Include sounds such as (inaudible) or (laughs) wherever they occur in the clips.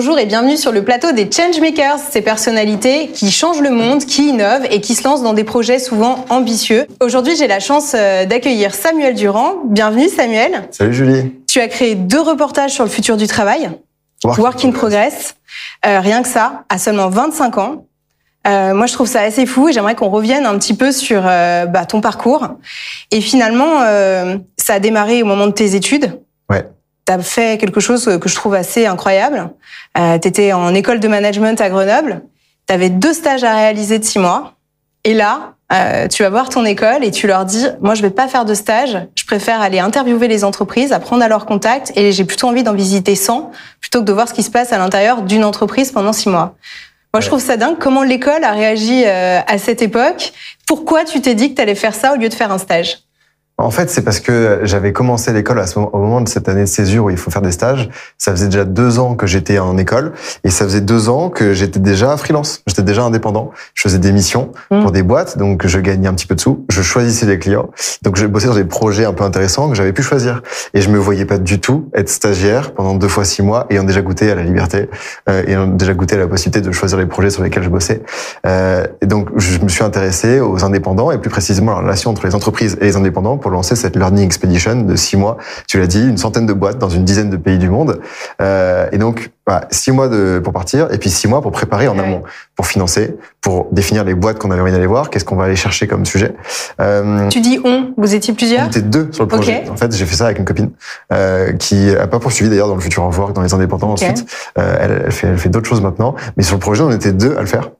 Bonjour et bienvenue sur le plateau des Changemakers, ces personnalités qui changent le monde, qui innovent et qui se lancent dans des projets souvent ambitieux. Aujourd'hui, j'ai la chance euh, d'accueillir Samuel Durand. Bienvenue Samuel. Salut Julie. Tu as créé deux reportages sur le futur du travail. Work, in Progress. Euh, rien que ça, à seulement 25 ans. Euh, moi, je trouve ça assez fou et j'aimerais qu'on revienne un petit peu sur euh, bah, ton parcours. Et finalement, euh, ça a démarré au moment de tes études. Ouais. Tu as fait quelque chose que je trouve assez incroyable. Euh, tu étais en école de management à Grenoble. Tu avais deux stages à réaliser de six mois. Et là, euh, tu vas voir ton école et tu leur dis, moi, je vais pas faire de stage. Je préfère aller interviewer les entreprises, apprendre à leur contact et j'ai plutôt envie d'en visiter 100 plutôt que de voir ce qui se passe à l'intérieur d'une entreprise pendant six mois. Moi, je trouve ça dingue comment l'école a réagi euh, à cette époque? Pourquoi tu t'es dit que tu allais faire ça au lieu de faire un stage? En fait, c'est parce que j'avais commencé l'école au moment de cette année de césure où il faut faire des stages. Ça faisait déjà deux ans que j'étais en école et ça faisait deux ans que j'étais déjà freelance. J'étais déjà indépendant. Je faisais des missions Mm. pour des boîtes, donc je gagnais un petit peu de sous. Je choisissais les clients. Donc je bossais dans des projets un peu intéressants que j'avais pu choisir. Et je me voyais pas du tout être stagiaire pendant deux fois six mois ayant déjà goûté à la liberté, euh, ayant déjà goûté à la possibilité de choisir les projets sur lesquels je bossais. Euh, et donc je me suis intéressé aux indépendants et plus précisément à la relation entre les entreprises et les indépendants pour lancer cette Learning Expedition de six mois. Tu l'as dit, une centaine de boîtes dans une dizaine de pays du monde. Euh, et donc, voilà, six mois de, pour partir et puis six mois pour préparer en Ouais. amont, pour financer, pour définir les boîtes qu'on avait envie d'aller voir, qu'est-ce qu'on va aller chercher comme sujet. Euh, Tu dis on, vous étiez on plusieurs était deux sur le projet. En fait, j'ai fait ça avec une copine euh, qui a pas poursuivi d'ailleurs dans le futur en work, dans les indépendants Ok. ensuite. Euh, elle, elle fait, elle fait d'autres choses maintenant, mais sur le projet, on était deux à le faire.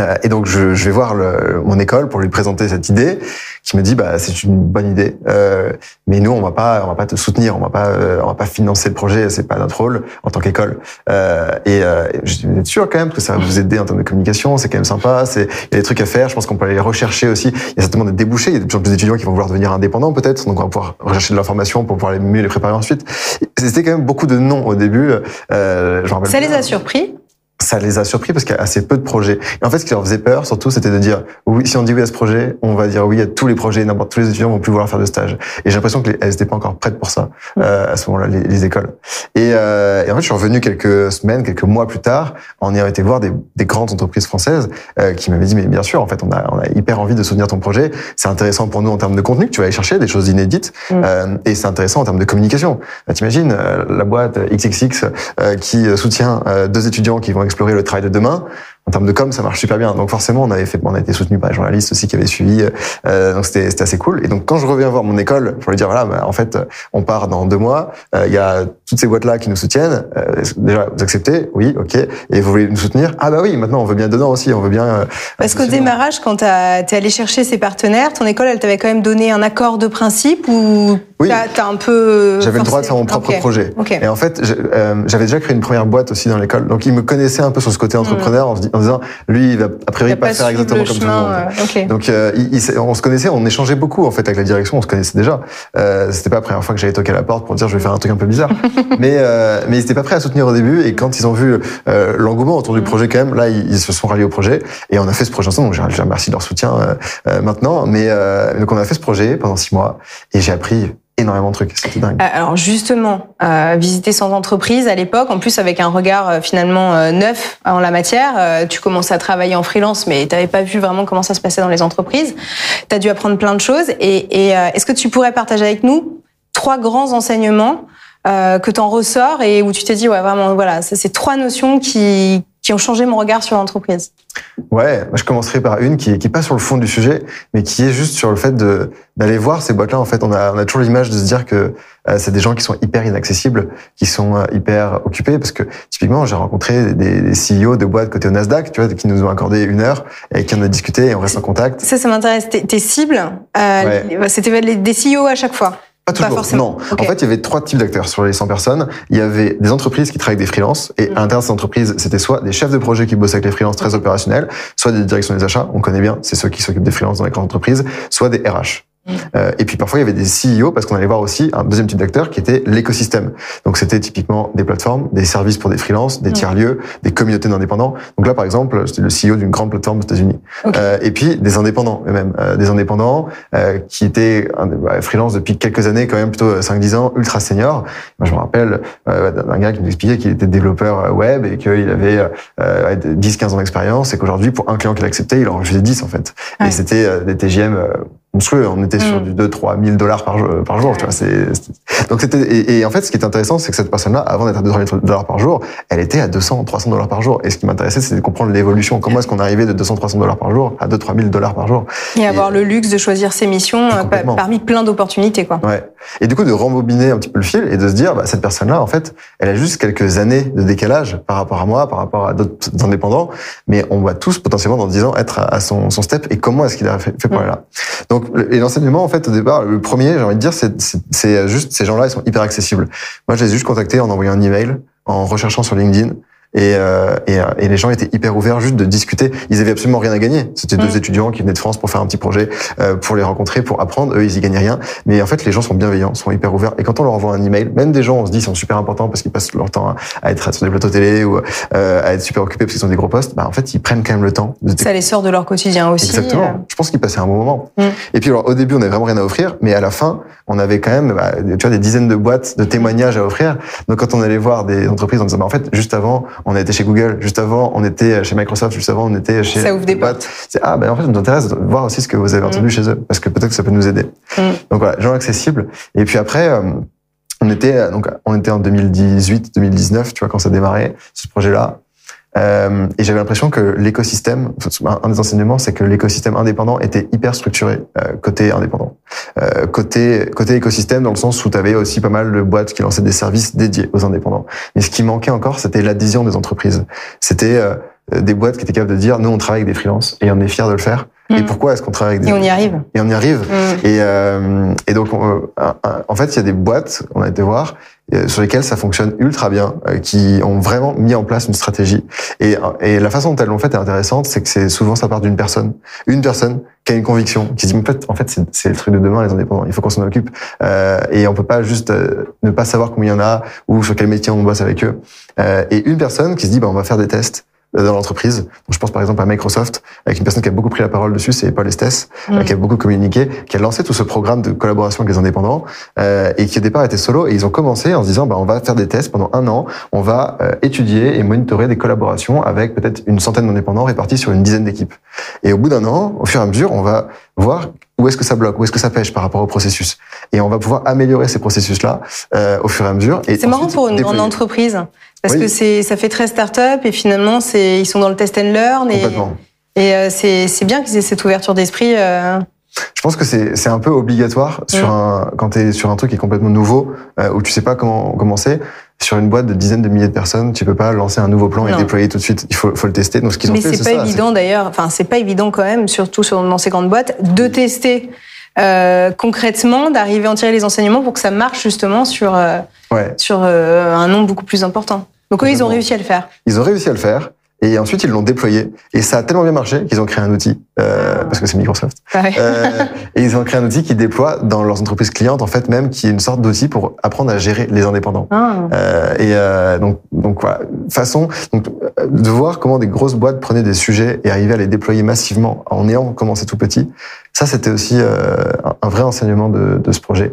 Euh, et donc, je, je vais voir le- mon école pour lui présenter cette idée, qui me dit, bah, c'est une bonne idée, euh, mais nous, on va pas, on va pas te soutenir, on va pas, euh, on va pas financer le projet, c'est pas notre rôle en tant qu'école. Euh, et euh, je suis sûr quand même que ça va vous aider en termes de communication, c'est quand même sympa, c'est, il y a des trucs à faire, je pense qu'on peut aller rechercher aussi. Il y a certainement des débouchés, il y a de plus en plus d'étudiants qui vont vouloir devenir indépendants peut-être, donc on va pouvoir rechercher de l'information pour pouvoir les mieux les préparer ensuite. C'était quand même beaucoup de non au début. Euh, je me rappelle Ça les a surpris? Ça les a surpris parce qu'il y a assez peu de projets. Et en fait, ce qui leur faisait peur, surtout, c'était de dire oui, si on dit oui à ce projet, on va dire oui à tous les projets, n'importe tous les étudiants vont plus vouloir faire de stage. Et j'ai l'impression qu'elles n'étaient pas encore prêtes pour ça euh, à ce moment-là, les, les écoles. Et, euh, et en fait, je suis revenu quelques semaines, quelques mois plus tard, en ayant été voir des, des grandes entreprises françaises euh, qui m'avaient dit mais bien sûr, en fait, on a, on a hyper envie de soutenir ton projet. C'est intéressant pour nous en termes de contenu que tu vas aller chercher, des choses inédites, Mm. euh, et c'est intéressant en termes de communication. Euh, T'imagines euh, la boîte XXX euh, qui soutient euh, deux étudiants qui vont explorer le travail de demain. En termes de com, ça marche super bien. Donc forcément, on avait fait, on a été soutenu par les journalistes aussi qui avaient suivi. Euh, donc c'était assez cool. Et donc quand je reviens voir mon école pour lui dire voilà, bah, en fait, on part dans deux mois. Euh, Il y a toutes ces boîtes là qui nous soutiennent. Euh, déjà, vous acceptez Oui, ok. Et vous voulez nous soutenir Ah bah oui, maintenant on veut bien dedans aussi. On veut bien. euh, Parce qu'au démarrage, quand tu es allé chercher ses partenaires, ton école, elle t'avait quand même donné un accord de principe ou Oui. t'as un peu. J'avais le droit de faire mon propre projet. Ok. Et en fait, euh, j'avais déjà créé une première boîte aussi dans l'école. Donc, ils me connaissaient un peu sur ce côté entrepreneur en, se en disant, lui, il va a priori pas, faire exactement comme tout le chemin, monde. euh, ok. Donc, euh, il- il on se connaissait, on échangeait beaucoup en fait avec la direction. On se connaissait déjà. Euh, C'était pas la première fois que j'allais toquer à la porte pour dire je vais faire un truc un peu bizarre. (laughs) (laughs) mais euh, mais ils étaient pas prêts à soutenir au début. Et quand ils ont vu euh, l'engouement autour Mm. du projet, quand même, là, ils, ils se sont ralliés au projet et on a fait ce projet ensemble. Donc, je remercie de leur soutien euh, euh, maintenant. Mais euh, donc, on a fait ce projet pendant six mois et j'ai appris énormément de trucs. C'était dingue. Euh, Alors justement, euh, visiter sans entreprise à l'époque, en plus avec un regard euh, finalement euh, neuf en la matière, euh, tu commençais à travailler en freelance, mais tu n'avais pas vu vraiment comment ça se passait dans les entreprises. Tu as dû apprendre plein de choses. Et, et, euh, est-ce que tu pourrais partager avec nous trois grands enseignements euh, que tu en ressors et où tu t'es dit, ouais, vraiment, voilà, c'est trois notions qui, qui ont changé mon regard sur l'entreprise Ouais, je commencerai par une qui est, qui est pas sur le fond du sujet, mais qui est juste sur le fait d'aller voir ces boîtes-là. En fait, on a, on a toujours l'image de se dire que euh, c'est des gens qui sont hyper inaccessibles, qui sont euh, hyper occupés, parce que typiquement, j'ai rencontré des, des CEO de boîtes côté au Nasdaq, tu vois, qui nous ont accordé une heure et qui en a discuté et on reste en contact. Ça, ça m'intéresse. Tes, cibles, euh, Ouais. c'était des CEO à chaque fois Pas toujours. forcément. non. En fait, il y avait trois types d'acteurs sur les 100 personnes. Il y avait des entreprises qui travaillent avec des freelances. Et Mhm. à l'intérieur de ces entreprises, c'était soit des chefs de projet qui bossent avec les freelances très opérationnels, soit des directions des achats. On connaît bien, c'est ceux qui s'occupent des freelances dans les grandes entreprises, soit des RH. Euh, et puis parfois il y avait des CEO parce qu'on allait voir aussi un deuxième type d'acteur qui était l'écosystème. Donc c'était typiquement des plateformes, des services pour des freelances, des tiers lieux, des communautés d'indépendants. Donc là par exemple c'était le CEO d'une grande plateforme aux États-Unis. Euh, et puis des indépendants eux-mêmes, euh, des indépendants qui étaient bah, freelance depuis quelques années quand même plutôt 5-10 ans, ultra senior. Moi je me rappelle d'un gars qui nous expliquait qu'il était développeur web et qu'il avait 10-15 ans d'expérience et qu'aujourd'hui pour un client qu'il acceptait il en refusait 10 en fait. Et c'était des TGM monstrueux. On était sur mm. du 2 3 000 dollars par, jour, par jour. Tu vois, c'est, donc c'était et, et, en fait, ce qui est intéressant, c'est que cette personne-là, avant d'être à 2 000 dollars par jour, elle était à 200 300 dollars par jour. Et ce qui m'intéressait, c'était de comprendre l'évolution. Comment est-ce qu'on arrivait de 200 300 dollars par jour à 2 3 000 dollars par jour? Et, avoir le luxe de choisir ses missions euh, parmi plein d'opportunités, quoi. Ouais. Et du coup, de rembobiner un petit peu le fil et de se dire, bah, cette personne-là, en fait, elle a juste quelques années de décalage par rapport à moi, par rapport à d'autres indépendants, mais on va tous potentiellement dans 10 ans être à son, son step. Et comment est-ce qu'il a fait, pour mm. aller là? Donc, et l'enseignement en fait, au départ, le premier, j'ai envie de dire, c'est juste ces gens-là, ils sont hyper accessibles. Moi, je les ai juste contactés en envoyant un email, en recherchant sur LinkedIn. Et, euh, et, euh, et, les gens étaient hyper ouverts juste de discuter. Ils avaient absolument rien à gagner. C'était deux mm. étudiants qui venaient de France pour faire un petit projet, euh, pour les rencontrer, pour apprendre. Eux, ils y gagnaient rien. Mais en fait, les gens sont bienveillants, sont hyper ouverts. Et quand on leur envoie un email, même des gens, on se dit, sont super importants parce qu'ils passent leur temps à être sur des plateaux télé ou euh, à être super occupés parce qu'ils ont des gros postes. Bah, en fait, ils prennent quand même le temps. De Ça les sort de leur quotidien aussi. Exactement. Euh. Je pense qu'ils passaient un bon moment. Mm. Et puis, alors, au début, on n'avait vraiment rien à offrir, mais à la fin, on avait quand même, bah, tu vois, des dizaines de boîtes de témoignages à offrir. Donc, quand on allait voir des entreprises, on disait, bah, en fait, juste avant, on a été chez Google Juste avant, on était chez Microsoft. Juste avant, on était chez. Ça ouvre des boîtes. Ah, ben en fait, ça nous intéresse de voir aussi ce que vous avez entendu mm. chez eux, parce que peut-être que ça peut nous aider. Mm. Donc voilà, gens accessibles. Et puis après. Euh, on était donc on était en 2018, 2019, tu vois quand ça démarrait ce projet-là. Euh, et j'avais l'impression que l'écosystème, un des enseignements, c'est que l'écosystème indépendant était hyper structuré euh, côté indépendant, euh, côté côté écosystème dans le sens où tu avais aussi pas mal de boîtes qui lançaient des services dédiés aux indépendants. Mais ce qui manquait encore, c'était l'adhésion des entreprises. C'était euh, des boîtes qui étaient capables de dire nous on travaille avec des freelances et on est fiers de le faire. Et mm. pourquoi est-ce qu'on travaille avec des Et on y arrive. Et on y arrive. Mm. Et, euh, et donc, en fait, il y a des boîtes, on a été voir, euh, sur lesquelles ça fonctionne ultra bien, euh, qui ont vraiment mis en place une stratégie. Et, et la façon dont elles l'ont fait est intéressante, c'est que c'est souvent ça part d'une personne, une personne qui a une conviction, qui se dit en fait, en fait, c'est le truc de demain les indépendants. Il faut qu'on s'en occupe euh, et on peut pas juste euh, ne pas savoir combien il y en a ou sur quel métier on bosse avec eux. Euh, et une personne qui se dit bah on va faire des tests dans l'entreprise. je pense par exemple à Microsoft, avec une personne qui a beaucoup pris la parole dessus, c'est Paul Estes, mm. euh, qui a beaucoup communiqué, qui a lancé tout ce programme de collaboration avec les indépendants, euh, et qui au départ était solo. Et ils ont commencé en se disant, bah, on va faire des tests pendant un an, on va euh, étudier et monitorer des collaborations avec peut-être une centaine d'indépendants répartis sur une dizaine d'équipes. Et au bout d'un an, au fur et à mesure, on va voir où est-ce que ça bloque, où est-ce que ça pêche par rapport au processus. Et on va pouvoir améliorer ces processus-là euh, au fur et à mesure. C'est marrant pour une grande entreprise parce que c'est ça fait très start-up et finalement c'est ils sont dans le test and learn et, et euh, c'est c'est bien qu'ils aient cette ouverture d'esprit. Euh... Je pense que c'est c'est un peu obligatoire sur mm. un quand tu es sur un truc qui est complètement nouveau euh, où tu sais pas comment commencer sur une boîte de dizaines de milliers de personnes, tu peux pas lancer un nouveau plan et déployer tout de suite. Il faut, faut le tester. Donc ce qu'ils ont Mais fait, c'est pas évident d'ailleurs. Enfin, c'est pas évident quand même, surtout sur, dans ces grandes boîtes, de tester euh, concrètement, d'arriver à en tirer les enseignements pour que ça marche justement sur euh, ouais. sur un nombre beaucoup plus important. Donc eux, ils ont réussi à le faire. Ils ont réussi à le faire. Et ensuite, ils l'ont déployé. Et ça a tellement bien marché qu'ils ont créé un outil, euh, parce que c'est Microsoft. Ah euh, (laughs) et ils ont créé un outil qui déploie dans leurs entreprises clientes, en fait, même, qui est une sorte d'outil pour apprendre à gérer les indépendants. Ah. Euh, et euh, donc, donc voilà, façon donc, de voir comment des grosses boîtes prenaient des sujets et arrivaient à les déployer massivement en ayant commencé tout petit. Ça, c'était aussi euh, un vrai enseignement de, de ce projet.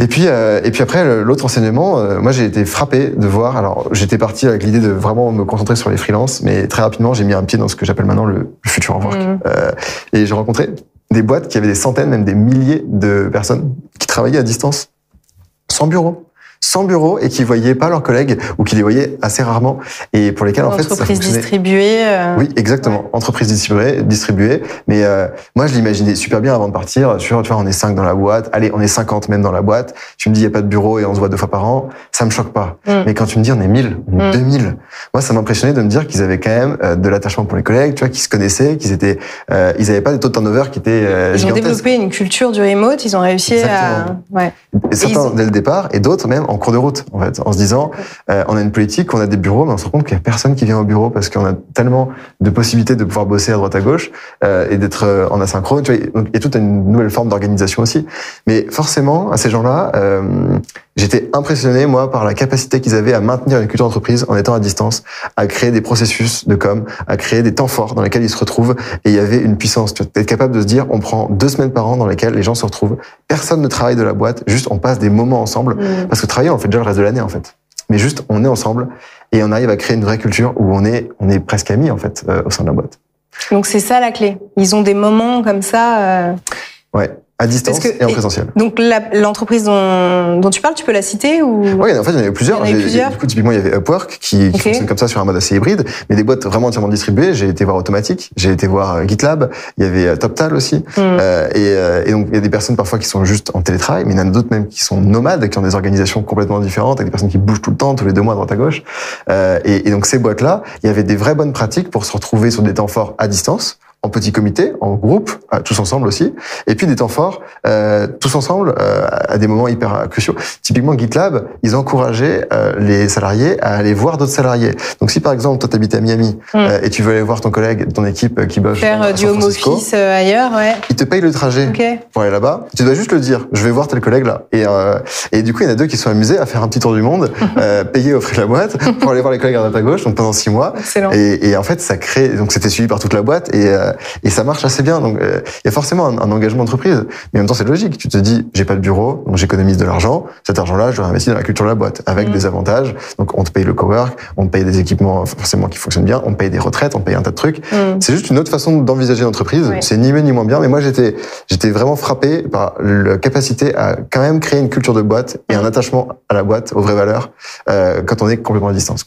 Et puis, euh, et puis après, l'autre enseignement, euh, moi j'ai été frappé de voir. Alors, j'étais parti avec l'idée de vraiment me concentrer sur les freelances, mais très rapidement, j'ai mis un pied dans ce que j'appelle maintenant le, futur en work. Mmh. Euh, et j'ai rencontré des boîtes qui avaient des centaines, même des milliers de personnes qui travaillaient à distance, sans bureau sans bureau et qui voyaient pas leurs collègues ou qui les voyaient assez rarement et pour lesquels en fait entreprise distribuée euh... oui exactement. entreprise distribuée distribuée mais euh, moi je l'imaginais super bien avant de partir sur tu vois on est cinq dans la boîte. Allez on est 50 même dans la boîte. Tu me dis il y a pas de bureau et on se voit deux fois par an. Ça me choque pas. Mm. mais quand tu me dis on est 1000 on est 2000 mm. moi ça m'impressionnait de me dire qu'ils avaient quand même euh, de l'attachement pour les collègues tu vois qu'ils se connaissaient qu'ils étaient euh, ils avaient pas des taux de turnover qui étaient euh, ils ont développé une culture du remote ils ont réussi à ouais. certains dès le départ et d'autres même en cours de route, en fait, en se disant, euh, on a une politique, on a des bureaux, mais on se rend compte qu'il y a personne qui vient au bureau parce qu'on a tellement de possibilités de pouvoir bosser à droite à gauche euh, et d'être euh, en asynchrone. Tu vois, donc il y a toute une nouvelle forme d'organisation aussi. Mais forcément, à ces gens-là, euh, j'étais impressionné moi par la capacité qu'ils avaient à maintenir une culture d'entreprise en étant à distance, à créer des processus de com, à créer des temps forts dans lesquels ils se retrouvent. Et il y avait une puissance. Tu être capable de se dire, on prend deux semaines par an dans lesquelles les gens se retrouvent. Personne ne travaille de la boîte, juste on passe des moments ensemble. Mm. Parce que travailler, on fait déjà le reste de l'année en fait. Mais juste, on est ensemble et on arrive à créer une vraie culture où on est, on est presque amis en fait euh, au sein de la boîte. Donc c'est ça la clé. Ils ont des moments comme ça. euh, Ouais, à distance que- et en et- présentiel. Donc l'entreprise dont, dont tu parles, tu peux la citer ou? Oui, en fait, il y en avait plusieurs. Il y en avait plusieurs Du coup, typiquement, il y avait Upwork qui, qui fonctionne comme ça sur un mode assez hybride, mais des boîtes vraiment entièrement distribuées. J'ai été voir Automatic, j'ai été voir euh, GitLab, il y avait euh, TopTal aussi. Hmm. Euh, et, euh, et donc, il y a des personnes parfois qui sont juste en télétravail, mais il y en a d'autres même qui sont nomades, qui ont des organisations complètement différentes, avec des personnes qui bougent tout le temps, tous les deux mois, à droite à gauche. Euh, et, et donc, ces boîtes-là, il y avait des vraies bonnes pratiques pour se retrouver sur des temps forts à distance, en petit comité, en groupe, euh, tous ensemble aussi, et puis des temps forts, euh, tous ensemble, euh, à des moments hyper euh, cruciaux. Typiquement, GitLab, ils encourageaient euh, les salariés à aller voir d'autres salariés. Donc, si par exemple, toi, t'habites à Miami Mm. euh, et tu veux aller voir ton collègue, ton équipe qui bosse faire à euh, du San home office ailleurs, ouais. ils te payent le trajet Ok. pour aller là-bas. Tu dois juste le dire. Je vais voir tel collègue là. Et, euh, et du coup, il y en a deux qui sont amusés à faire un petit tour du monde, (laughs) euh, payés au frais de la boîte pour aller voir les collègues à droite à gauche. Donc pendant six mois. Excellent. Et, et en fait, ça crée. Donc c'était suivi par toute la boîte et, euh, et ça marche assez bien. Donc euh, il y a forcément un, un engagement d'entreprise, mais en même temps c'est logique. Tu te dis, j'ai pas de bureau, donc j'économise de l'argent. Cet argent-là, je réinvestis dans la culture de la boîte avec Mhm. des avantages. Donc on te paye le cowork, on te paye des équipements forcément qui fonctionnent bien, on te paye des retraites, on te paye un tas de trucs. Hmm. C'est juste une autre façon d'envisager l'entreprise. C'est ni mieux ni moins bien, mais moi j'étais j'étais vraiment frappé par la capacité à quand même créer une culture de boîte et un attachement à la boîte, aux vraies valeurs, euh, quand on est complètement à distance.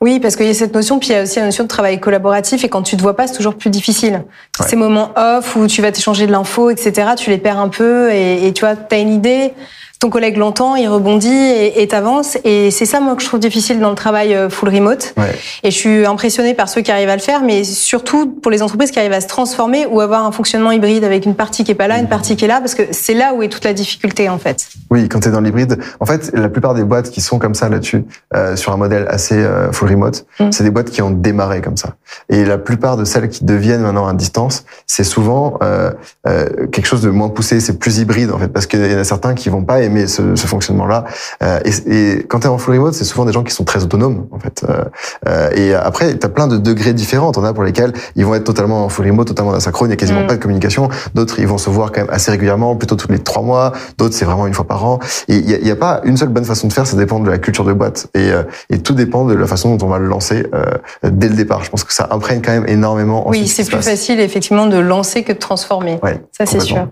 Oui, parce qu'il y a cette notion, puis il y a aussi la notion de travail collaboratif, et quand tu te vois pas, c'est toujours plus difficile. Ouais. Ces moments off où tu vas t'échanger de l'info, etc., tu les perds un peu, et, et tu vois, t'as une idée, ton collègue l'entend, il rebondit et t'avances, et c'est ça, moi, que je trouve difficile dans le travail euh, full remote. Ouais. Et je suis impressionnée par ceux qui arrivent à le faire, mais surtout pour les entreprises qui arrivent à se transformer ou avoir un fonctionnement hybride avec une partie qui est pas là, une partie qui est là, parce que c'est là où est toute la difficulté, en fait. Oui, quand tu es dans l'hybride, en fait, la plupart des boîtes qui sont comme ça là-dessus, euh, sur un modèle assez euh, full remote, Mm. c'est des boîtes qui ont démarré comme ça. Et la plupart de celles qui deviennent maintenant à distance, c'est souvent euh, euh, quelque chose de moins poussé, c'est plus hybride en fait, parce qu'il y en a certains qui vont pas aimer ce, ce fonctionnement-là. Euh, et, et quand tu es en full remote, c'est souvent des gens qui sont très autonomes en fait. Euh, euh, et après, tu as plein de degrés différents. T'en as pour lesquels ils vont être totalement en full remote, totalement asynchrone, il y a quasiment Mm. pas de communication. D'autres, ils vont se voir quand même assez régulièrement, plutôt tous les trois mois. D'autres, c'est vraiment une fois par an. Et il n'y a, pas une seule bonne façon de faire, ça dépend de la culture de boîte. Et, euh, et tout dépend de la façon dont on va le lancer euh, dès le départ. Je pense que ça imprègne quand même énormément. Oui, ce c'est plus facile effectivement de lancer que de transformer. Ouais, Ça, c'est sûr.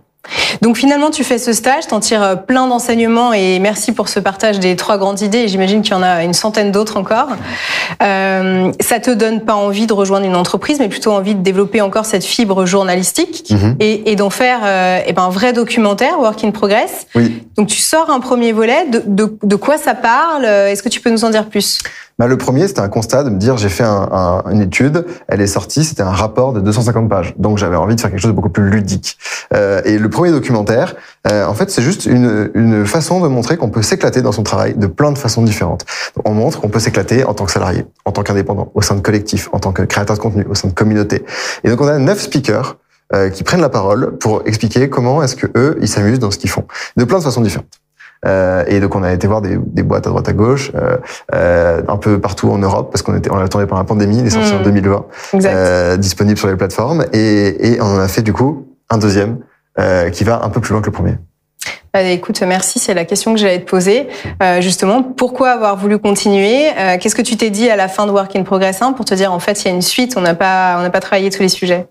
Donc finalement, tu fais ce stage, t'en tires euh, plein d'enseignements et merci pour ce partage des trois grandes idées. J'imagine qu'il y en a une centaine d'autres encore. Euh, ça te donne pas envie de rejoindre une entreprise, mais plutôt envie de développer encore cette fibre journalistique Mhm. et, et d'en faire euh, eh ben, un vrai documentaire, Work in Progress. Oui. Donc tu sors un premier volet. De, de, de quoi ça parle? Est-ce que tu peux nous en dire plus? Bah, le premier, c'était un constat de me dire, j'ai fait un, un- une étude, elle est sortie, c'était un rapport de 250 pages. Donc j'avais envie de faire quelque chose de beaucoup plus ludique. Euh, et le premier documentaire, euh, en fait, c'est juste une, une façon de montrer qu'on peut s'éclater dans son travail de plein de façons différentes. On montre qu'on peut s'éclater en tant que salarié, en tant qu'indépendant, au sein de collectifs, en tant que créateur de contenu, au sein de communauté. Et donc on a neuf speakers euh, qui prennent la parole pour expliquer comment est-ce que eux ils s'amusent dans ce qu'ils font, de plein de façons différentes. Euh, et donc on a été voir des, des boîtes à droite à gauche, euh, euh, un peu partout en Europe parce qu'on était on a tourné pendant la pandémie, il est sorti Mm. en 2020, Exact. euh, disponible sur les plateformes et, et on en a fait du coup un deuxième euh, qui va un peu plus loin que le premier. Euh, écoute, merci, c'est la question que j'allais te poser. Euh, justement, pourquoi avoir voulu continuer? Euh, Qu'est-ce que tu t'es dit à la fin de Work in Progress 1 pour te dire en fait il y a une suite, on n'a pas, on n'a pas travaillé tous les sujets?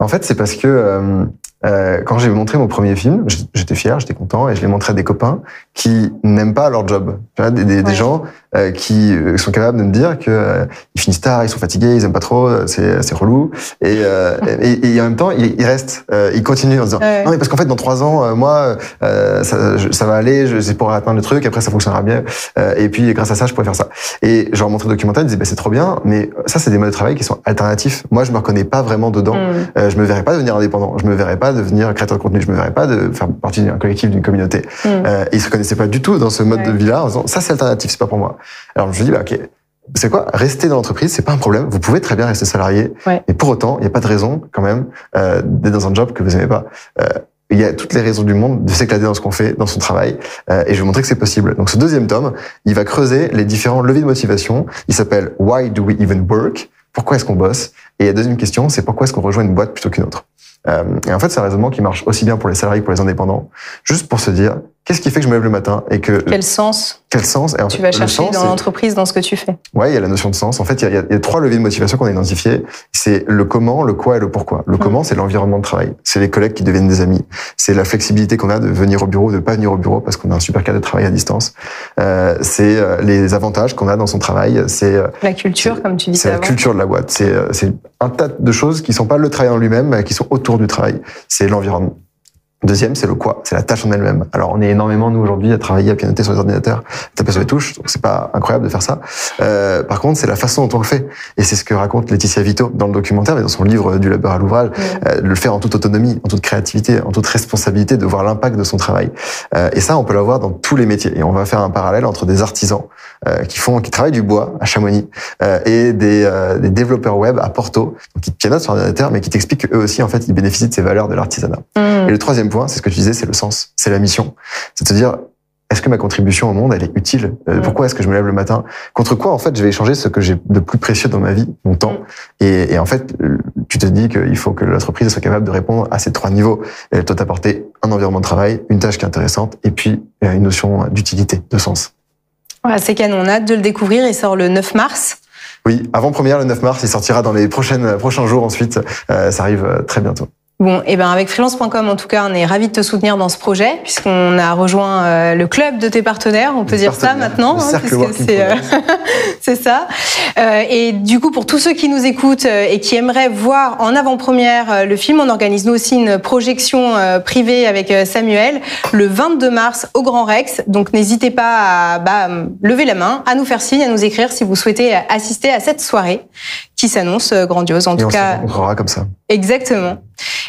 En fait, c'est parce que euh, euh, quand j'ai montré mon premier film, j'étais fier, j'étais content, et je l'ai montré à des copains qui n'aiment pas leur job. Tu vois, des, des, des gens euh, qui euh, sont capables de me dire que euh, ils finissent tard, ils sont fatigués, ils aiment pas trop, euh, c'est relou. Et, euh, et, et en même temps, ils, ils restent, euh, ils continuent en se disant Ouais. non mais parce qu'en fait dans trois ans, euh, moi, euh, ça, je- ça va aller, je c'est pour atteindre le truc, après ça fonctionnera bien, euh, et puis grâce à ça, je pourrais faire ça. Et je leur montrais le documentaire, ils disaient bah, c'est trop bien, mais ça c'est des modes de travail qui sont alternatifs. Moi, je me reconnais pas vraiment dedans. Euh, je me verrais pas devenir indépendant. Je me verrais pas pas devenir créateur de contenu, je me verrais pas de faire partie d'un collectif, d'une communauté. Mm. Euh, ils se reconnaissaient pas du tout dans ce mode Ouais. de vie-là en disant ça c'est alternatif, c'est pas pour moi. Alors je me dis bah ok, c'est quoi? Rester dans l'entreprise, c'est pas un problème. Vous pouvez très bien rester salarié, Ouais. et pour autant, il n'y a pas de raison quand même euh, d'être dans un job que vous aimez pas. Euh, il y a toutes les raisons du monde de s'éclater dans ce qu'on fait, dans son travail, euh, et je vais vous montrer que c'est possible. Donc ce deuxième tome, il va creuser les différents leviers de motivation. Il s'appelle Why do we even work? Pourquoi est-ce qu'on bosse? Et la deuxième question, c'est pourquoi est-ce qu'on rejoint une boîte plutôt qu'une autre? Et en fait, c'est un raisonnement qui marche aussi bien pour les salariés que pour les indépendants. Juste pour se dire, qu'est-ce qui fait que je me lève le matin et que Quel sens quel sens et en tu vas le chercher sens, dans c'est- l'entreprise, dans ce que tu fais? Ouais, il y a la notion de sens. En fait, il y a, il y trois leviers de motivation qu'on a identifiés. C'est le comment, le quoi et le pourquoi. Le Mm. comment, c'est l'environnement de travail. C'est les collègues qui deviennent des amis. C'est la flexibilité qu'on a de venir au bureau, de pas venir au bureau parce qu'on a un super cadre de travail à distance. Euh, c'est euh, les avantages qu'on a dans son travail. C'est euh, La culture, comme tu c'est disais la culture de la boîte. C'est euh, c'est un tas de choses qui sont pas le travail en lui-même, mais qui sont autour du travail. C'est l'environnement. Deuxième, c'est le quoi, c'est la tâche en elle-même. Alors, on est énormément, nous, aujourd'hui, à travailler, à pianoter sur les ordinateurs, à taper sur les touches, donc c'est pas incroyable de faire ça. Euh, par contre, c'est la façon dont on le fait. Et c'est ce que raconte Laetitia Vito dans le documentaire, mais dans son livre Du labeur à l'ouvrage, euh, de le faire en toute autonomie, en toute créativité, en toute responsabilité, de voir l'impact de son travail. Euh, et ça, on peut l'avoir dans tous les métiers. Et on va faire un parallèle entre des artisans euh, qui font, qui travaillent du bois à Chamonix euh, et des, euh, des développeurs web à Porto, donc qui pianotent sur ordinateur, mais qui t'expliquent qu'eux aussi, en fait, ils bénéficient de ces valeurs de l'artisanat. Mm. Et le troisième point, c'est ce que tu disais, c'est le sens, c'est la mission. C'est de se dire, est-ce que ma contribution au monde, elle est utile? Euh. Pourquoi est-ce que je me lève le matin? Contre quoi, en fait, je vais échanger ce que j'ai de plus précieux dans ma vie, mon temps? Mm. et, et en fait, euh, tu te dis qu'il faut que l'entreprise soit capable de répondre à ces trois niveaux. Elle doit t'apporter un environnement de travail, une tâche qui est intéressante, et puis euh, une notion d'utilité, de sens. Ouais, c'est canon, on a hâte de le découvrir. Il sort le 9 mars. Oui, avant-première le 9 mars, il sortira dans les prochaines, prochains jours ensuite. Euh, ça arrive très bientôt. Bon, et ben avec freelance.com, en tout cas, on est ravis de te soutenir dans ce projet, puisqu'on a rejoint euh, le club de tes partenaires, on peut Les dire ça maintenant, hein, puisque c'est euh, (laughs) c'est ça. Euh, et du coup, pour tous ceux qui nous écoutent euh, et qui aimeraient voir en avant-première euh, le film, on organise nous aussi une projection euh, privée avec Samuel le 22 mars au Grand Rex. Donc n'hésitez pas à bah, lever la main, à nous faire signe, à nous écrire si vous souhaitez assister à cette soirée qui s'annonce euh, grandiose. En Et tout on se cas, rencontrera comme ça. Exactement.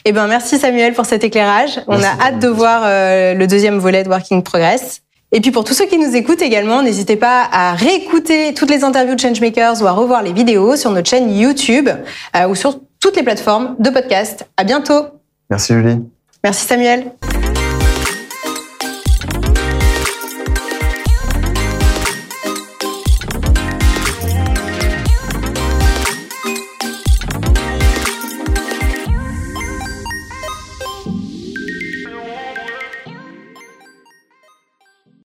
Eh ben, merci Samuel pour cet éclairage. On Merci. a hâte de voir euh, le deuxième volet de Working Progress. Et puis pour tous ceux qui nous écoutent également, n'hésitez pas à réécouter toutes les interviews de Changemakers ou à revoir les vidéos sur notre chaîne YouTube euh, ou sur toutes les plateformes de podcast. À bientôt. Merci Julie. Merci Samuel.